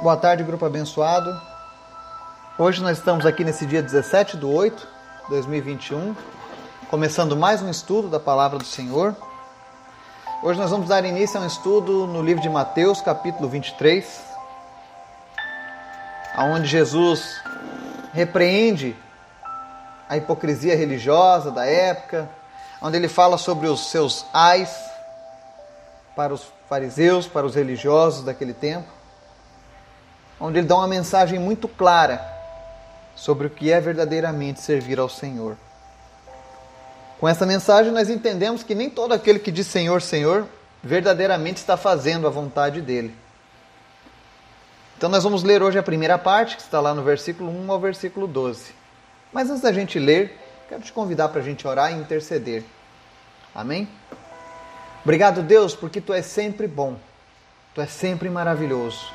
Boa tarde, grupo abençoado. Hoje nós estamos aqui nesse dia 17 de 8 de 2021, começando mais um estudo da palavra do Senhor. Hoje nós vamos dar início a um estudo no livro de Mateus, capítulo 23, onde Jesus repreende a hipocrisia religiosa da época, onde ele fala sobre os seus ais para os fariseus, para os religiosos daquele tempo onde ele dá uma mensagem muito clara sobre o que é verdadeiramente servir ao Senhor. Com essa mensagem, nós entendemos que nem todo aquele que diz Senhor, Senhor, verdadeiramente está fazendo a vontade dele. Então, nós vamos ler hoje a primeira parte, que está lá no versículo 1 ao versículo 12. Mas antes da gente ler, quero te convidar para a gente orar e interceder. Amém? Obrigado, Deus, porque tu és sempre bom, tu és sempre maravilhoso.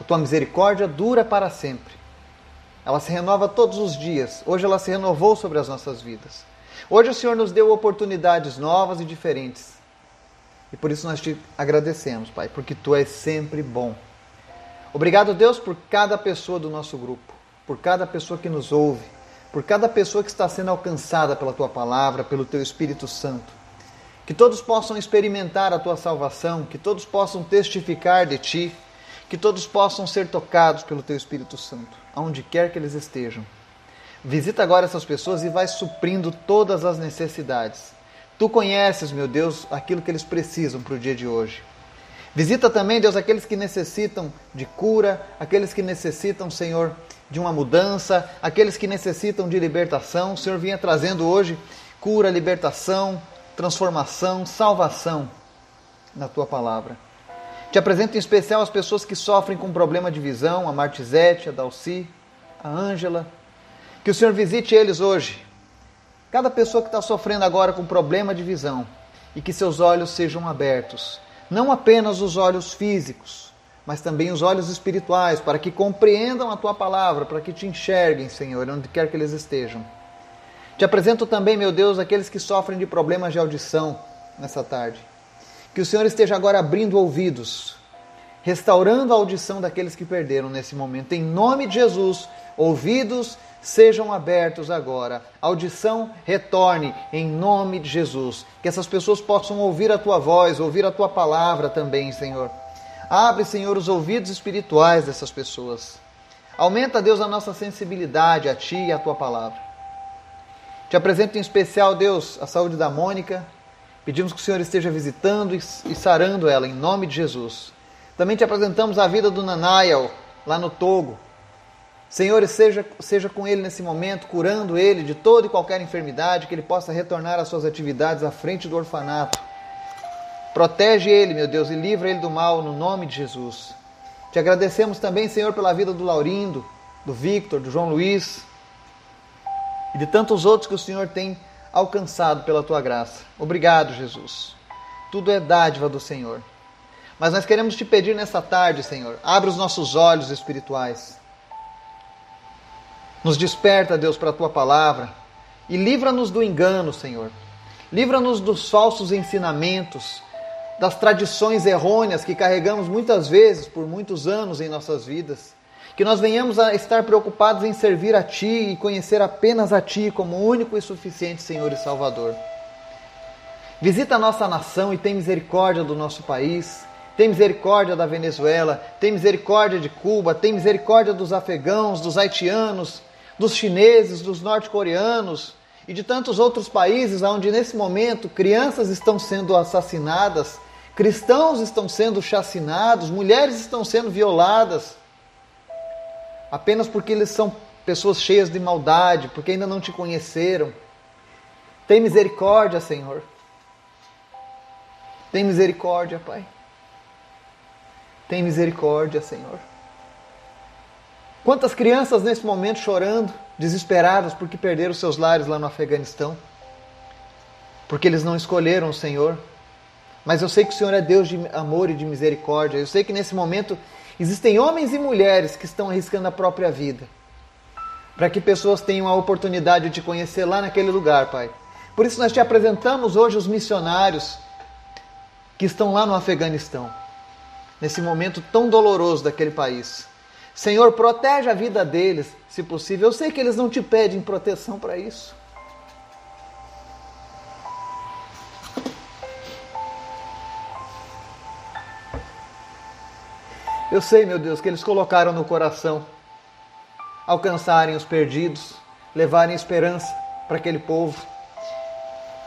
A tua misericórdia dura para sempre. Ela se renova todos os dias. Hoje ela se renovou sobre as nossas vidas. Hoje o Senhor nos deu oportunidades novas e diferentes. E por isso nós te agradecemos, Pai, porque tu és sempre bom. Obrigado, Deus, por cada pessoa do nosso grupo, por cada pessoa que nos ouve, por cada pessoa que está sendo alcançada pela tua palavra, pelo teu Espírito Santo. Que todos possam experimentar a tua salvação, que todos possam testificar de ti que todos possam ser tocados pelo Teu Espírito Santo, aonde quer que eles estejam. Visita agora essas pessoas e vai suprindo todas as necessidades. Tu conheces, meu Deus, aquilo que eles precisam para o dia de hoje. Visita também, Deus, aqueles que necessitam de cura, aqueles que necessitam, Senhor, de uma mudança, aqueles que necessitam de libertação. O Senhor vinha trazendo hoje cura, libertação, transformação, salvação na tua palavra. Te apresento em especial as pessoas que sofrem com problema de visão, a Martizete, a Dalci, a Ângela. Que o Senhor visite eles hoje. Cada pessoa que está sofrendo agora com problema de visão e que seus olhos sejam abertos. Não apenas os olhos físicos, mas também os olhos espirituais, para que compreendam a tua palavra, para que te enxerguem, Senhor, onde quer que eles estejam. Te apresento também, meu Deus, aqueles que sofrem de problemas de audição nessa tarde. Que o Senhor esteja agora abrindo ouvidos, restaurando a audição daqueles que perderam nesse momento. Em nome de Jesus, ouvidos sejam abertos agora. Audição retorne em nome de Jesus. Que essas pessoas possam ouvir a tua voz, ouvir a tua palavra também, Senhor. Abre, Senhor, os ouvidos espirituais dessas pessoas. Aumenta, Deus, a nossa sensibilidade a ti e a tua palavra. Te apresento em especial, Deus, a saúde da Mônica, Pedimos que o Senhor esteja visitando e sarando ela, em nome de Jesus. Também te apresentamos a vida do Nanael, lá no Togo. Senhor, seja, seja com ele nesse momento, curando ele de toda e qualquer enfermidade, que ele possa retornar às suas atividades à frente do orfanato. Protege ele, meu Deus, e livra ele do mal, no nome de Jesus. Te agradecemos também, Senhor, pela vida do Laurindo, do Victor, do João Luiz e de tantos outros que o Senhor tem alcançado pela tua graça. Obrigado, Jesus. Tudo é dádiva do Senhor. Mas nós queremos te pedir nessa tarde, Senhor, abre os nossos olhos espirituais. Nos desperta, Deus, para a tua palavra e livra-nos do engano, Senhor. Livra-nos dos falsos ensinamentos, das tradições errôneas que carregamos muitas vezes por muitos anos em nossas vidas que nós venhamos a estar preocupados em servir a Ti e conhecer apenas a Ti como único e suficiente Senhor e Salvador. Visita a nossa nação e tem misericórdia do nosso país, tem misericórdia da Venezuela, tem misericórdia de Cuba, tem misericórdia dos afegãos, dos haitianos, dos chineses, dos norte-coreanos e de tantos outros países onde nesse momento crianças estão sendo assassinadas, cristãos estão sendo chacinados, mulheres estão sendo violadas apenas porque eles são pessoas cheias de maldade, porque ainda não te conheceram. Tem misericórdia, Senhor. Tem misericórdia, Pai. Tem misericórdia, Senhor. Quantas crianças nesse momento chorando, desesperadas porque perderam seus lares lá no Afeganistão? Porque eles não escolheram o Senhor. Mas eu sei que o Senhor é Deus de amor e de misericórdia. Eu sei que nesse momento Existem homens e mulheres que estão arriscando a própria vida para que pessoas tenham a oportunidade de conhecer lá naquele lugar, Pai. Por isso nós te apresentamos hoje os missionários que estão lá no Afeganistão, nesse momento tão doloroso daquele país. Senhor, protege a vida deles, se possível. Eu sei que eles não te pedem proteção para isso. Eu sei, meu Deus, que eles colocaram no coração alcançarem os perdidos, levarem esperança para aquele povo.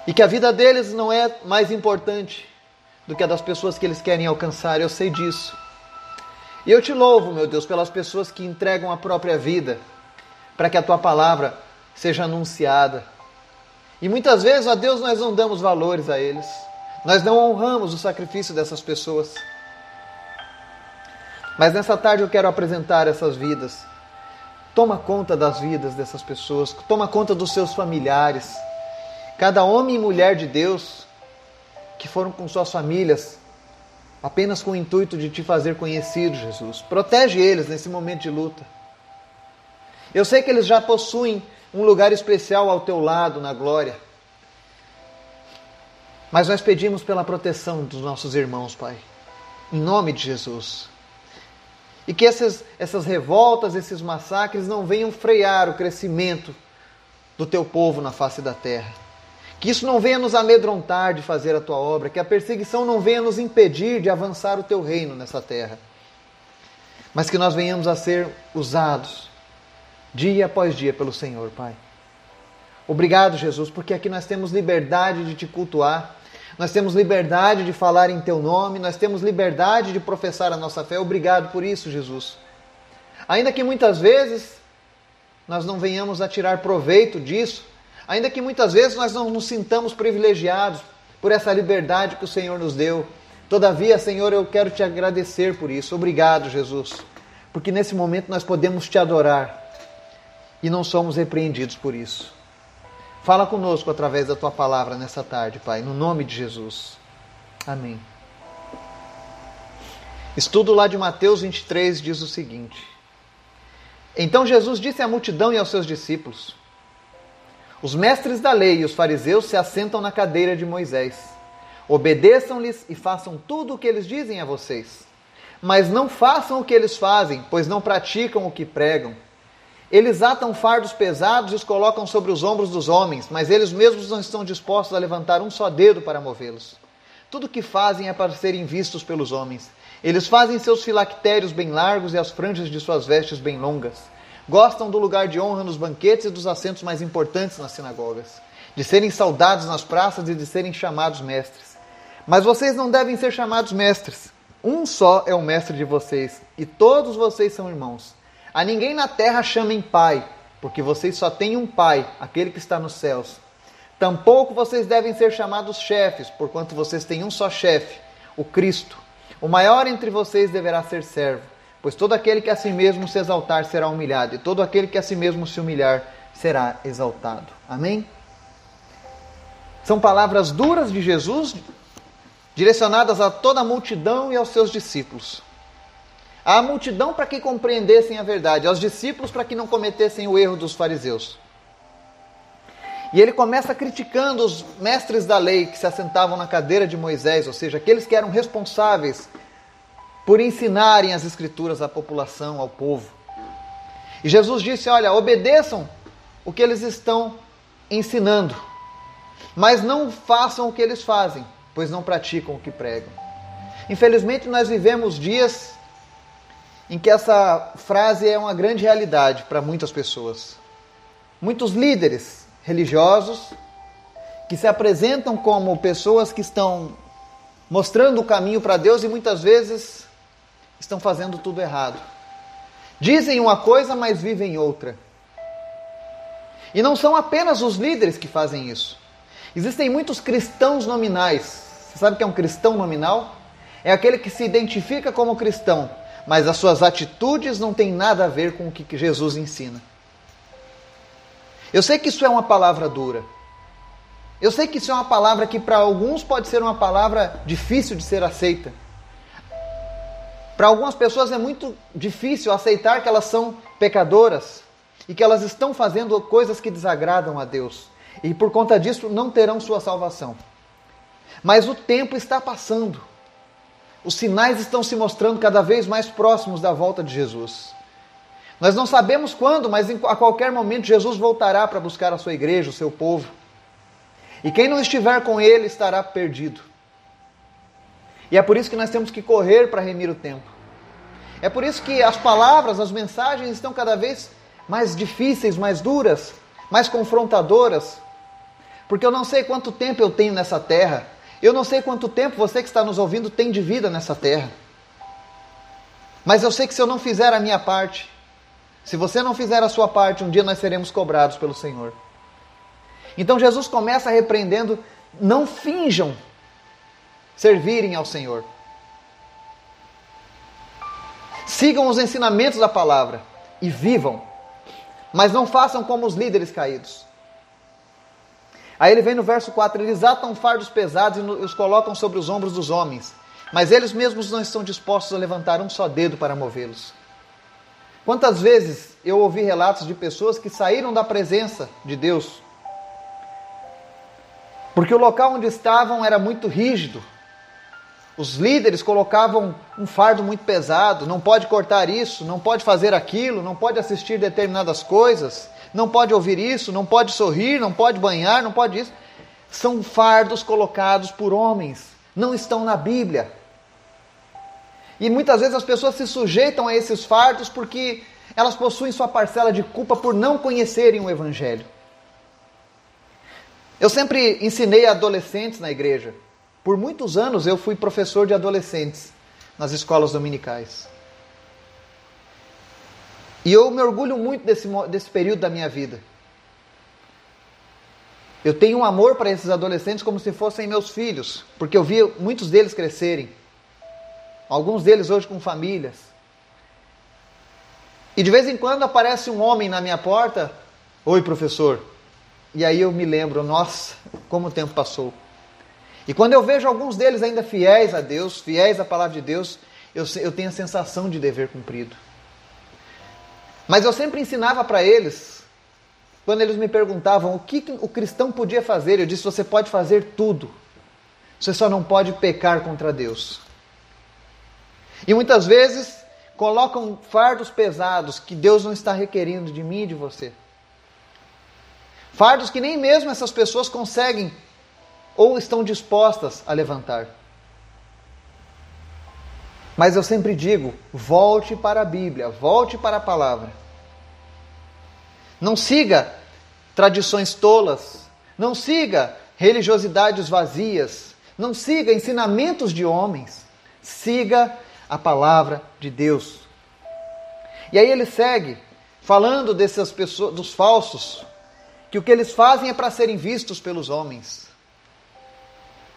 E que a vida deles não é mais importante do que a das pessoas que eles querem alcançar, eu sei disso. E eu te louvo, meu Deus, pelas pessoas que entregam a própria vida para que a tua palavra seja anunciada. E muitas vezes, a Deus, nós não damos valores a eles. Nós não honramos o sacrifício dessas pessoas. Mas nessa tarde eu quero apresentar essas vidas. Toma conta das vidas dessas pessoas, toma conta dos seus familiares. Cada homem e mulher de Deus que foram com suas famílias apenas com o intuito de te fazer conhecido, Jesus. Protege eles nesse momento de luta. Eu sei que eles já possuem um lugar especial ao teu lado na glória. Mas nós pedimos pela proteção dos nossos irmãos, Pai. Em nome de Jesus. E que essas, essas revoltas, esses massacres não venham frear o crescimento do teu povo na face da terra. Que isso não venha nos amedrontar de fazer a tua obra, que a perseguição não venha nos impedir de avançar o teu reino nessa terra. Mas que nós venhamos a ser usados dia após dia pelo Senhor, Pai. Obrigado, Jesus, porque aqui nós temos liberdade de te cultuar, nós temos liberdade de falar em Teu nome, nós temos liberdade de professar a nossa fé. Obrigado por isso, Jesus. Ainda que muitas vezes nós não venhamos a tirar proveito disso, ainda que muitas vezes nós não nos sintamos privilegiados por essa liberdade que o Senhor nos deu, todavia, Senhor, eu quero te agradecer por isso. Obrigado, Jesus, porque nesse momento nós podemos te adorar e não somos repreendidos por isso. Fala conosco através da tua palavra nessa tarde, Pai, no nome de Jesus. Amém. Estudo lá de Mateus 23 diz o seguinte: Então Jesus disse à multidão e aos seus discípulos: Os mestres da lei e os fariseus se assentam na cadeira de Moisés. Obedeçam-lhes e façam tudo o que eles dizem a vocês. Mas não façam o que eles fazem, pois não praticam o que pregam. Eles atam fardos pesados e os colocam sobre os ombros dos homens, mas eles mesmos não estão dispostos a levantar um só dedo para movê-los. Tudo o que fazem é para serem vistos pelos homens. Eles fazem seus filactérios bem largos e as franjas de suas vestes bem longas. Gostam do lugar de honra nos banquetes e dos assentos mais importantes nas sinagogas, de serem saudados nas praças e de serem chamados mestres. Mas vocês não devem ser chamados mestres. Um só é o mestre de vocês, e todos vocês são irmãos. A ninguém na terra chamem pai, porque vocês só têm um pai, aquele que está nos céus. Tampouco vocês devem ser chamados chefes, porquanto vocês têm um só chefe, o Cristo. O maior entre vocês deverá ser servo, pois todo aquele que a si mesmo se exaltar será humilhado, e todo aquele que a si mesmo se humilhar será exaltado. Amém? São palavras duras de Jesus, direcionadas a toda a multidão e aos seus discípulos à multidão para que compreendessem a verdade, aos discípulos para que não cometessem o erro dos fariseus. E ele começa criticando os mestres da lei que se assentavam na cadeira de Moisés, ou seja, aqueles que eram responsáveis por ensinarem as escrituras à população, ao povo. E Jesus disse: Olha, obedeçam o que eles estão ensinando, mas não façam o que eles fazem, pois não praticam o que pregam. Infelizmente, nós vivemos dias em que essa frase é uma grande realidade para muitas pessoas. Muitos líderes religiosos que se apresentam como pessoas que estão mostrando o caminho para Deus e muitas vezes estão fazendo tudo errado. Dizem uma coisa, mas vivem outra. E não são apenas os líderes que fazem isso. Existem muitos cristãos nominais. Você sabe o que é um cristão nominal? É aquele que se identifica como cristão, mas as suas atitudes não têm nada a ver com o que Jesus ensina. Eu sei que isso é uma palavra dura. Eu sei que isso é uma palavra que para alguns pode ser uma palavra difícil de ser aceita. Para algumas pessoas é muito difícil aceitar que elas são pecadoras e que elas estão fazendo coisas que desagradam a Deus. E por conta disso não terão sua salvação. Mas o tempo está passando. Os sinais estão se mostrando cada vez mais próximos da volta de Jesus. Nós não sabemos quando, mas a qualquer momento Jesus voltará para buscar a sua igreja, o seu povo. E quem não estiver com ele estará perdido. E é por isso que nós temos que correr para remir o tempo. É por isso que as palavras, as mensagens estão cada vez mais difíceis, mais duras, mais confrontadoras. Porque eu não sei quanto tempo eu tenho nessa terra. Eu não sei quanto tempo você que está nos ouvindo tem de vida nessa terra. Mas eu sei que se eu não fizer a minha parte, se você não fizer a sua parte, um dia nós seremos cobrados pelo Senhor. Então Jesus começa repreendendo: não finjam servirem ao Senhor. Sigam os ensinamentos da palavra e vivam, mas não façam como os líderes caídos. Aí ele vem no verso 4: eles atam fardos pesados e os colocam sobre os ombros dos homens, mas eles mesmos não estão dispostos a levantar um só dedo para movê-los. Quantas vezes eu ouvi relatos de pessoas que saíram da presença de Deus porque o local onde estavam era muito rígido. Os líderes colocavam um fardo muito pesado, não pode cortar isso, não pode fazer aquilo, não pode assistir determinadas coisas, não pode ouvir isso, não pode sorrir, não pode banhar, não pode isso. São fardos colocados por homens, não estão na Bíblia. E muitas vezes as pessoas se sujeitam a esses fardos porque elas possuem sua parcela de culpa por não conhecerem o Evangelho. Eu sempre ensinei adolescentes na igreja. Por muitos anos eu fui professor de adolescentes nas escolas dominicais. E eu me orgulho muito desse, desse período da minha vida. Eu tenho um amor para esses adolescentes como se fossem meus filhos, porque eu vi muitos deles crescerem. Alguns deles hoje com famílias. E de vez em quando aparece um homem na minha porta: Oi, professor. E aí eu me lembro: Nossa, como o tempo passou. E quando eu vejo alguns deles ainda fiéis a Deus, fiéis à palavra de Deus, eu, eu tenho a sensação de dever cumprido. Mas eu sempre ensinava para eles, quando eles me perguntavam o que o cristão podia fazer, eu disse: você pode fazer tudo, você só não pode pecar contra Deus. E muitas vezes colocam fardos pesados que Deus não está requerendo de mim e de você. Fardos que nem mesmo essas pessoas conseguem ou estão dispostas a levantar. Mas eu sempre digo: volte para a Bíblia, volte para a palavra. Não siga tradições tolas, não siga religiosidades vazias, não siga ensinamentos de homens, siga a palavra de Deus. E aí ele segue falando dessas pessoas, dos falsos, que o que eles fazem é para serem vistos pelos homens.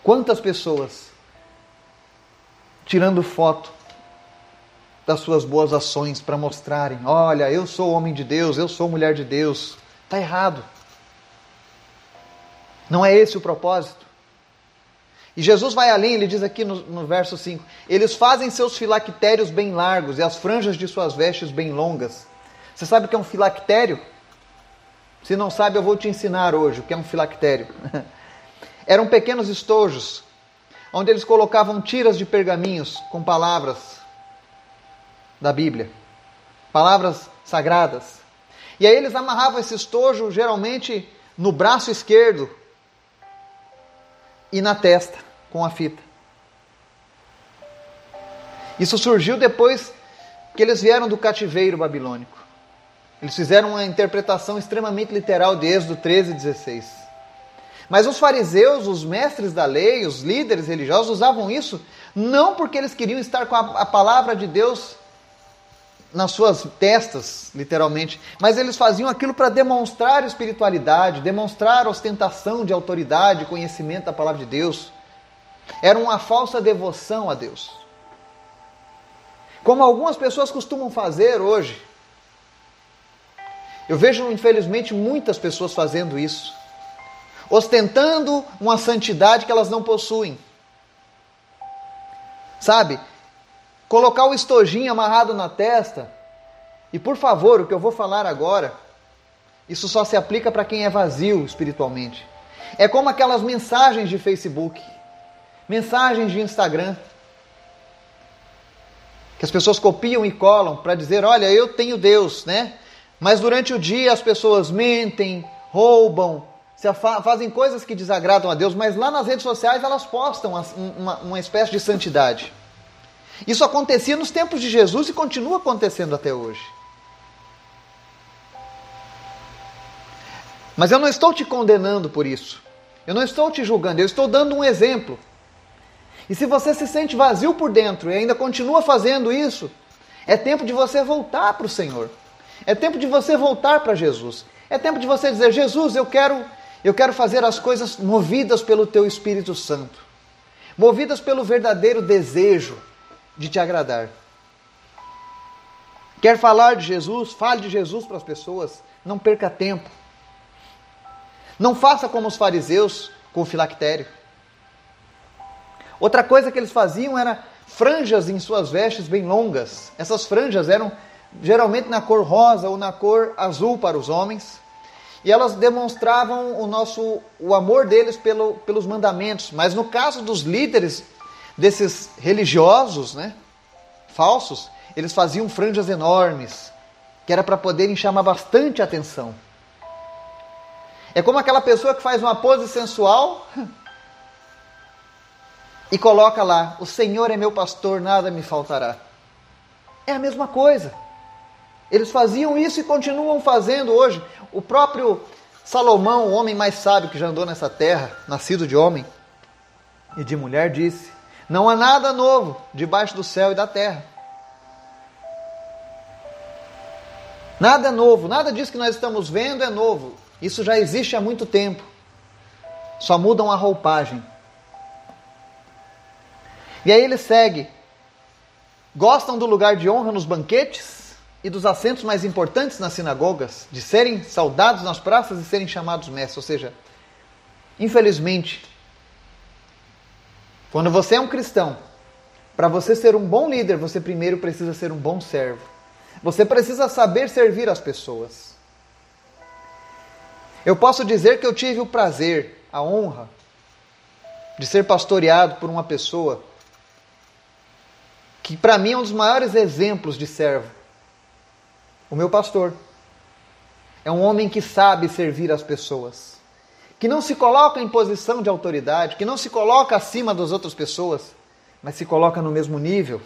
Quantas pessoas tirando foto das suas boas ações para mostrarem: olha, eu sou homem de Deus, eu sou mulher de Deus. Está errado. Não é esse o propósito. E Jesus vai além, ele diz aqui no, no verso 5: Eles fazem seus filactérios bem largos e as franjas de suas vestes bem longas. Você sabe o que é um filactério? Se não sabe, eu vou te ensinar hoje o que é um filactério. Eram pequenos estojos, onde eles colocavam tiras de pergaminhos com palavras da Bíblia, palavras sagradas. E aí eles amarravam esse estojo geralmente no braço esquerdo e na testa com a fita. Isso surgiu depois que eles vieram do cativeiro babilônico. Eles fizeram uma interpretação extremamente literal de Êxodo 13 e 16. Mas os fariseus, os mestres da lei, os líderes religiosos usavam isso não porque eles queriam estar com a, a palavra de Deus nas suas testas, literalmente, mas eles faziam aquilo para demonstrar espiritualidade, demonstrar ostentação de autoridade, conhecimento da palavra de Deus. Era uma falsa devoção a Deus. Como algumas pessoas costumam fazer hoje. Eu vejo, infelizmente, muitas pessoas fazendo isso ostentando uma santidade que elas não possuem. Sabe? Colocar o estojinho amarrado na testa. E por favor, o que eu vou falar agora, isso só se aplica para quem é vazio espiritualmente. É como aquelas mensagens de Facebook, mensagens de Instagram. que as pessoas copiam e colam para dizer: olha, eu tenho Deus, né? Mas durante o dia as pessoas mentem, roubam, fazem coisas que desagradam a Deus, mas lá nas redes sociais elas postam uma, uma espécie de santidade. Isso acontecia nos tempos de Jesus e continua acontecendo até hoje. Mas eu não estou te condenando por isso. Eu não estou te julgando, eu estou dando um exemplo. E se você se sente vazio por dentro e ainda continua fazendo isso, é tempo de você voltar para o Senhor. É tempo de você voltar para Jesus. É tempo de você dizer: Jesus, eu quero, eu quero fazer as coisas movidas pelo Teu Espírito Santo, movidas pelo verdadeiro desejo de te agradar. Quer falar de Jesus? Fale de Jesus para as pessoas. Não perca tempo. Não faça como os fariseus com o filactério. Outra coisa que eles faziam era franjas em suas vestes bem longas. Essas franjas eram geralmente na cor rosa ou na cor azul para os homens. E elas demonstravam o nosso o amor deles pelo, pelos mandamentos. Mas no caso dos líderes desses religiosos, né, falsos, eles faziam franjas enormes, que era para poderem chamar bastante atenção. É como aquela pessoa que faz uma pose sensual e coloca lá: O Senhor é meu pastor, nada me faltará. É a mesma coisa. Eles faziam isso e continuam fazendo hoje. O próprio Salomão, o homem mais sábio que já andou nessa terra, nascido de homem e de mulher, disse: Não há nada novo debaixo do céu e da terra. Nada é novo, nada disso que nós estamos vendo é novo. Isso já existe há muito tempo. Só mudam a roupagem. E aí ele segue. Gostam do lugar de honra nos banquetes e dos assentos mais importantes nas sinagogas, de serem saudados nas praças e serem chamados mestres. Ou seja, infelizmente, quando você é um cristão, para você ser um bom líder, você primeiro precisa ser um bom servo. Você precisa saber servir as pessoas. Eu posso dizer que eu tive o prazer, a honra de ser pastoreado por uma pessoa que para mim é um dos maiores exemplos de servo. O meu pastor é um homem que sabe servir as pessoas, que não se coloca em posição de autoridade, que não se coloca acima das outras pessoas, mas se coloca no mesmo nível.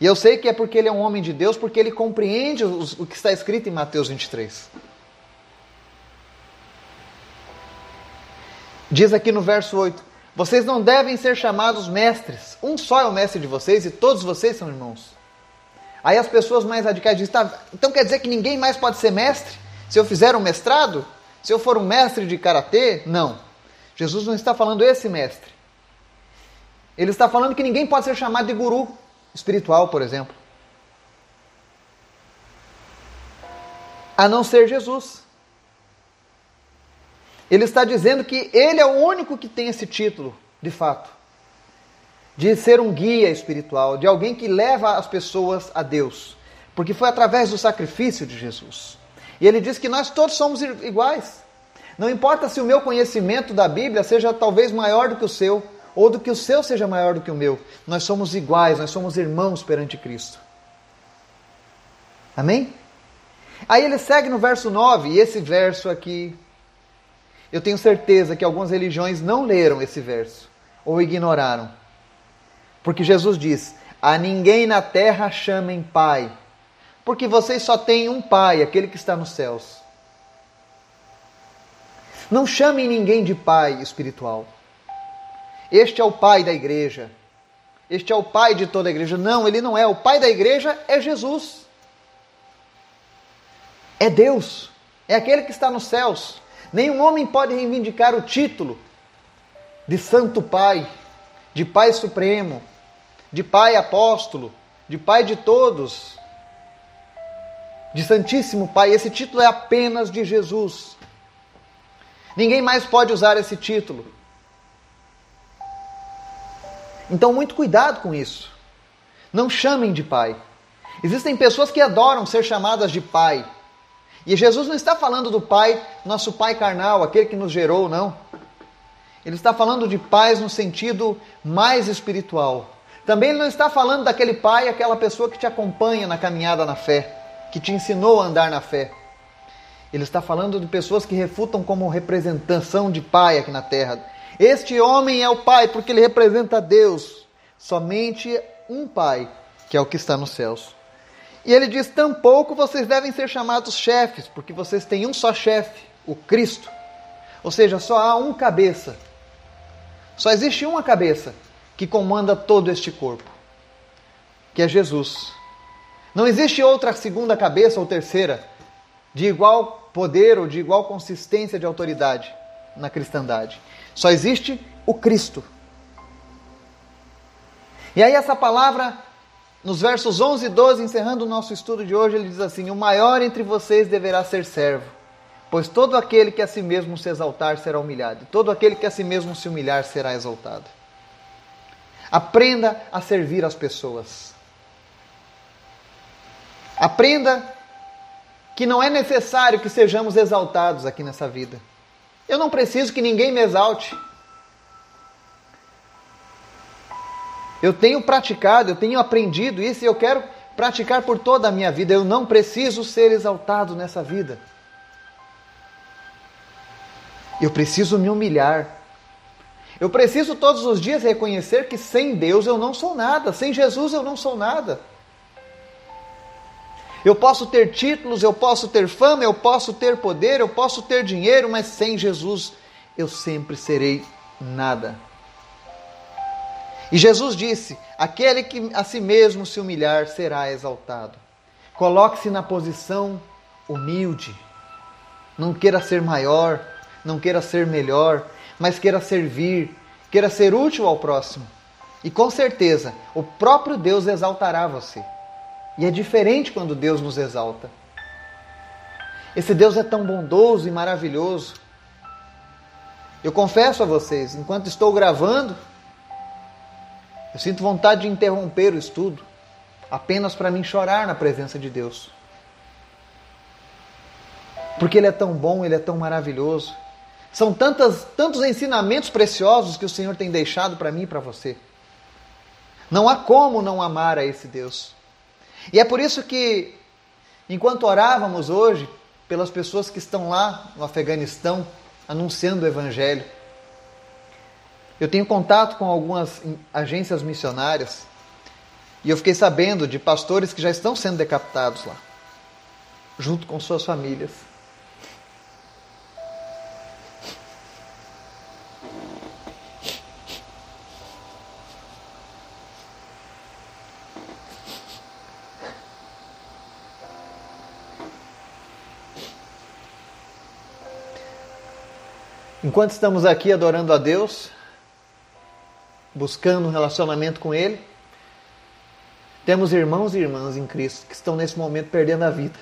E eu sei que é porque ele é um homem de Deus, porque ele compreende o que está escrito em Mateus 23. Diz aqui no verso 8: Vocês não devem ser chamados mestres. Um só é o mestre de vocês e todos vocês são irmãos. Aí as pessoas mais radicais dizem: tá, então quer dizer que ninguém mais pode ser mestre? Se eu fizer um mestrado? Se eu for um mestre de karatê? Não. Jesus não está falando esse mestre. Ele está falando que ninguém pode ser chamado de guru espiritual, por exemplo. A não ser Jesus. Ele está dizendo que ele é o único que tem esse título, de fato, de ser um guia espiritual, de alguém que leva as pessoas a Deus, porque foi através do sacrifício de Jesus. E ele diz que nós todos somos iguais. Não importa se o meu conhecimento da Bíblia seja talvez maior do que o seu, ou do que o seu seja maior do que o meu, nós somos iguais, nós somos irmãos perante Cristo. Amém? Aí ele segue no verso 9, e esse verso aqui eu tenho certeza que algumas religiões não leram esse verso ou ignoraram. Porque Jesus diz: A ninguém na terra chamem Pai, porque vocês só têm um Pai, aquele que está nos céus. Não chamem ninguém de Pai espiritual. Este é o Pai da igreja. Este é o Pai de toda a igreja. Não, ele não é. O Pai da igreja é Jesus. É Deus. É aquele que está nos céus. Nenhum homem pode reivindicar o título de Santo Pai, de Pai Supremo, de Pai Apóstolo, de Pai de todos, de Santíssimo Pai. Esse título é apenas de Jesus. Ninguém mais pode usar esse título. Então, muito cuidado com isso. Não chamem de Pai. Existem pessoas que adoram ser chamadas de Pai. E Jesus não está falando do Pai, nosso Pai carnal, aquele que nos gerou, não. Ele está falando de pais no sentido mais espiritual. Também ele não está falando daquele pai, aquela pessoa que te acompanha na caminhada na fé, que te ensinou a andar na fé. Ele está falando de pessoas que refutam como representação de pai aqui na terra. Este homem é o pai porque ele representa Deus. Somente um pai, que é o que está nos céus. E ele diz: tampouco vocês devem ser chamados chefes, porque vocês têm um só chefe, o Cristo. Ou seja, só há um cabeça. Só existe uma cabeça que comanda todo este corpo, que é Jesus. Não existe outra segunda cabeça ou terceira de igual poder ou de igual consistência de autoridade na cristandade. Só existe o Cristo. E aí essa palavra nos versos 11 e 12, encerrando o nosso estudo de hoje, ele diz assim: O maior entre vocês deverá ser servo, pois todo aquele que a si mesmo se exaltar será humilhado, e todo aquele que a si mesmo se humilhar será exaltado. Aprenda a servir as pessoas. Aprenda que não é necessário que sejamos exaltados aqui nessa vida. Eu não preciso que ninguém me exalte. Eu tenho praticado, eu tenho aprendido isso e eu quero praticar por toda a minha vida. Eu não preciso ser exaltado nessa vida. Eu preciso me humilhar. Eu preciso todos os dias reconhecer que sem Deus eu não sou nada, sem Jesus eu não sou nada. Eu posso ter títulos, eu posso ter fama, eu posso ter poder, eu posso ter dinheiro, mas sem Jesus eu sempre serei nada. E Jesus disse: Aquele que a si mesmo se humilhar será exaltado. Coloque-se na posição humilde. Não queira ser maior, não queira ser melhor, mas queira servir, queira ser útil ao próximo. E com certeza, o próprio Deus exaltará você. E é diferente quando Deus nos exalta. Esse Deus é tão bondoso e maravilhoso. Eu confesso a vocês, enquanto estou gravando, eu sinto vontade de interromper o estudo, apenas para mim chorar na presença de Deus. Porque Ele é tão bom, Ele é tão maravilhoso. São tantas, tantos ensinamentos preciosos que o Senhor tem deixado para mim e para você. Não há como não amar a esse Deus. E é por isso que, enquanto orávamos hoje pelas pessoas que estão lá no Afeganistão anunciando o Evangelho, eu tenho contato com algumas agências missionárias e eu fiquei sabendo de pastores que já estão sendo decapitados lá, junto com suas famílias. Enquanto estamos aqui adorando a Deus, buscando um relacionamento com Ele, temos irmãos e irmãs em Cristo que estão nesse momento perdendo a vida.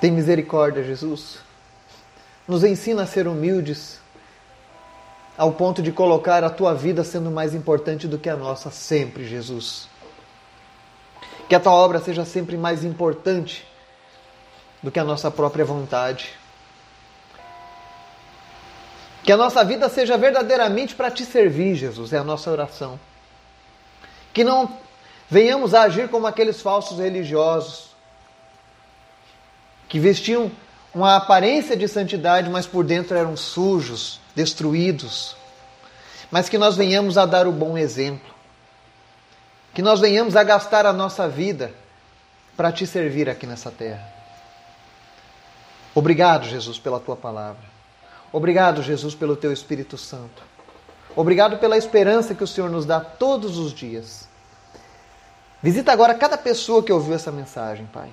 Tem misericórdia, Jesus. Nos ensina a ser humildes, ao ponto de colocar a tua vida sendo mais importante do que a nossa, sempre, Jesus. Que a tua obra seja sempre mais importante do que a nossa própria vontade. Que a nossa vida seja verdadeiramente para te servir, Jesus, é a nossa oração. Que não venhamos a agir como aqueles falsos religiosos que vestiam uma aparência de santidade, mas por dentro eram sujos, destruídos. Mas que nós venhamos a dar o bom exemplo que nós venhamos a gastar a nossa vida para te servir aqui nessa terra. Obrigado, Jesus, pela tua palavra. Obrigado, Jesus, pelo teu Espírito Santo. Obrigado pela esperança que o Senhor nos dá todos os dias. Visita agora cada pessoa que ouviu essa mensagem, Pai.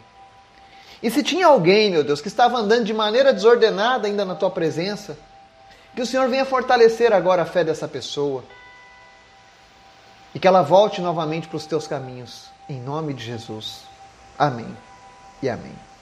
E se tinha alguém, meu Deus, que estava andando de maneira desordenada ainda na tua presença, que o Senhor venha fortalecer agora a fé dessa pessoa e que ela volte novamente para os teus caminhos. Em nome de Jesus. Amém e amém.